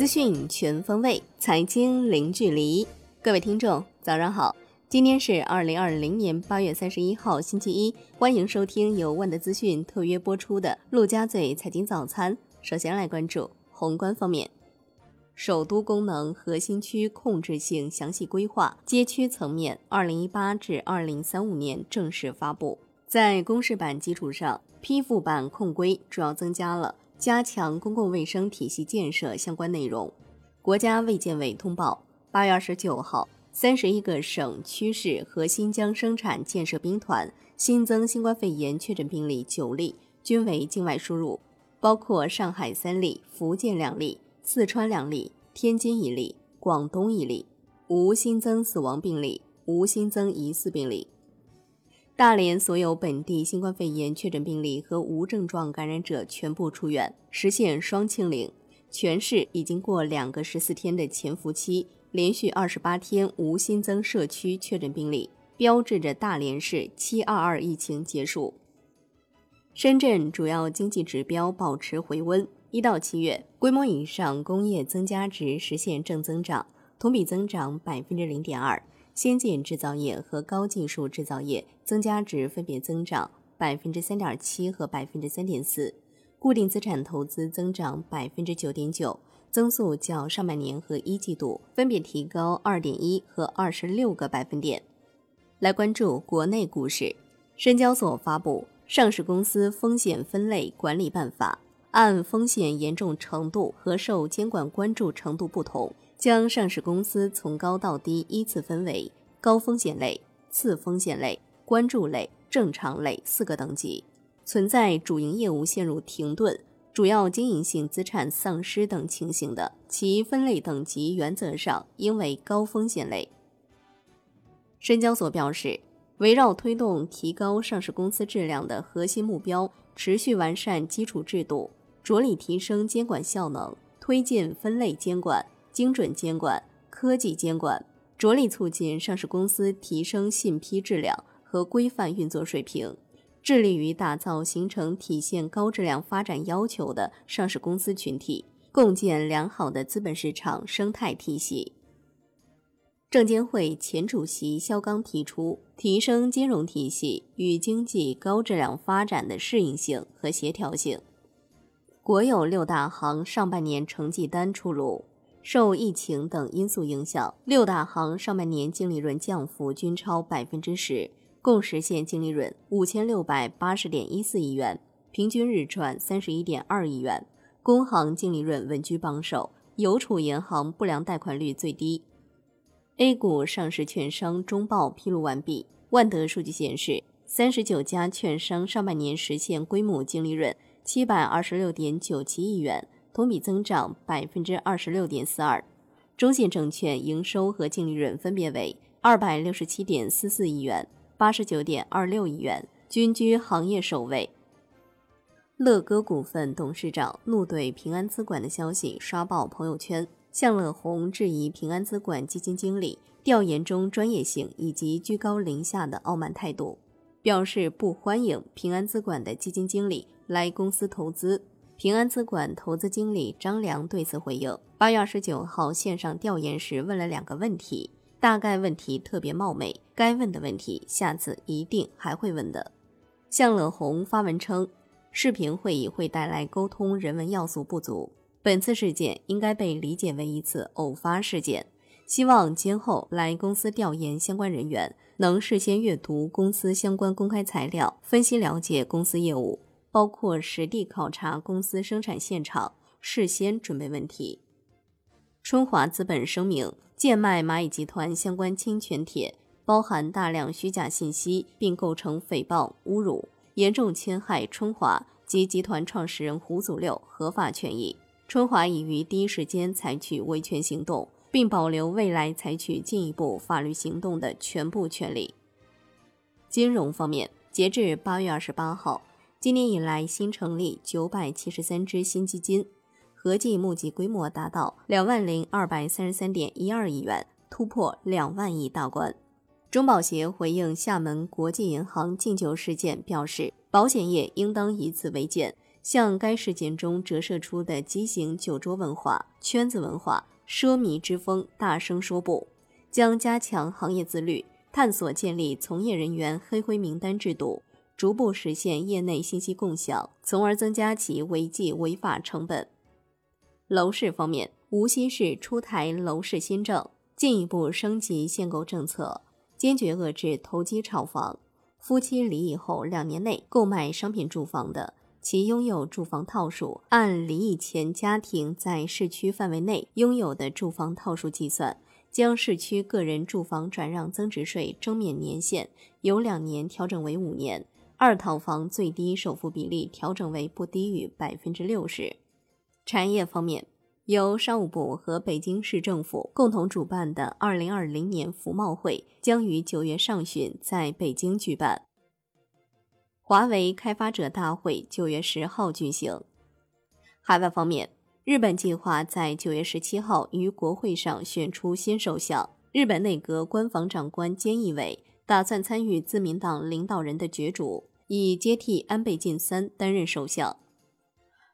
资讯全方位，财经零距离。各位听众，早上好！今天是二零二零年八月三十一号，星期一。欢迎收听由万德资讯特约播出的《陆家嘴财经早餐》。首先来关注宏观方面，首都功能核心区控制性详细规划街区层面，二零一八至二零三五年正式发布。在公示版基础上，批复版控规主要增加了加强公共卫生体系建设相关内容。国家卫健委通报，八月二十九号。三十一个省区市和新疆生产建设兵团新增新冠肺炎确诊病例九例，均为境外输入，包括上海三例、福建两例、四川两例、天津一例、广东一例，无新增死亡病例，无新增疑似病例。大连所有本地新冠肺炎确诊病例和无症状感染者全部出院，实现双清零。全市已经过两个十四天的潜伏期。连续二十八天无新增社区确诊病例，标志着大连市“七二二”疫情结束。深圳主要经济指标保持回温，一到七月，规模以上工业增加值实现正增长，同比增长百分之零点二；先进制造业和高技术制造业增加值分别增长百分之三点七和百分之三点四，固定资产投资增长百分之九点九。增速较上半年和一季度分别提高二点一和二十六个百分点。来关注国内股市，深交所发布《上市公司风险分类管理办法》，按风险严重程度和受监管关注程度不同，将上市公司从高到低依次分为高风险类、次风险类、关注类、正常类四个等级。存在主营业务陷入停顿。主要经营性资产丧失等情形的，其分类等级原则上应为高风险类。深交所表示，围绕推动提高上市公司质量的核心目标，持续完善基础制度，着力提升监管效能，推进分类监管、精准监管、科技监管，着力促进上市公司提升信批质量和规范运作水平。致力于打造形成体现高质量发展要求的上市公司群体，共建良好的资本市场生态体系。证监会前主席肖钢提出，提升金融体系与经济高质量发展的适应性和协调性。国有六大行上半年成绩单出炉，受疫情等因素影响，六大行上半年净利润降幅均超百分之十。共实现净利润五千六百八十点一四亿元，平均日赚三十一点二亿元。工行净利润稳居榜首，邮储银行不良贷款率最低。A 股上市券商中报披露完毕，万德数据显示，三十九家券商上半年实现规模净利润七百二十六点九七亿元，同比增长百分之二十六点四二。中信证券营收和净利润分别为二百六十七点四四亿元。八十九点二六亿元，均居行业首位。乐歌股份董事长怒怼平安资管的消息刷爆朋友圈，向乐鸿质疑平安资管基金经理调研中专业性以及居高临下的傲慢态度，表示不欢迎平安资管的基金经理来公司投资。平安资管投资经理张良对此回应：八月二十九号线上调研时问了两个问题。大概问题特别冒昧，该问的问题下次一定还会问的。向乐红发文称，视频会议会带来沟通人文要素不足，本次事件应该被理解为一次偶发事件。希望今后来公司调研相关人员能事先阅读公司相关公开材料，分析了解公司业务，包括实地考察公司生产现场，事先准备问题。春华资本声明。贱卖蚂蚁集团相关侵权帖包含大量虚假信息，并构成诽谤、侮辱，严重侵害春华及集团创始人胡祖六合法权益。春华已于第一时间采取维权行动，并保留未来采取进一步法律行动的全部权利。金融方面，截至八月二十八号，今年以来新成立九百七十三只新基金。合计募集规模达到两万零二百三十三点一二亿元，突破两万亿大关。中保协回应厦门国际银行敬酒事件，表示保险业应当以此为鉴，向该事件中折射出的畸形酒桌文化、圈子文化、奢靡之风大声说不，将加强行业自律，探索建立从业人员黑灰名单制度，逐步实现业内信息共享，从而增加其违纪违法成本。楼市方面，无锡市出台楼市新政，进一步升级限购政策，坚决遏制投机炒房。夫妻离异后两年内购买商品住房的。其拥有住房套数按离异前家庭在市区范围内拥有的住房套数计算，将市区个人住房转让增值税征免年限由两年调整为五年，二套房最低首付比例调整为不低于百分之六十。产业方面，由商务部和北京市政府共同主办的二零二零年服贸会将于九月上旬在北京举办。华为开发者大会九月十号举行。海外方面，日本计划在九月十七号于国会上选出新首相。日本内阁官房长官菅义伟打算参与自民党领导人的角逐，以接替安倍晋三担任首相。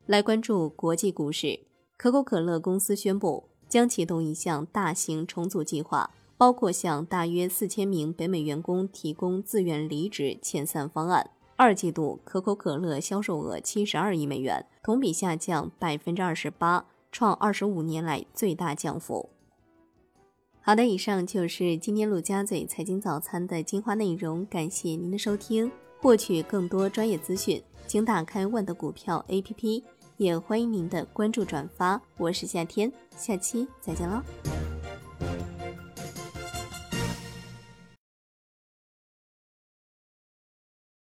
来关注国际股市，可口可乐公司宣布将启动一项大型重组计划，包括向大约四千名北美员工提供自愿离职遣散方案。二季度可口可乐销售额七十二亿美元，同比下降百分之二十八，创二十五年来最大降幅。好的，以上就是今天陆家嘴财经早餐的精华内容，感谢您的收听。获取更多专业资讯，请打开万德股票 APP，也欢迎您的关注转发。我是夏天，下期再见喽。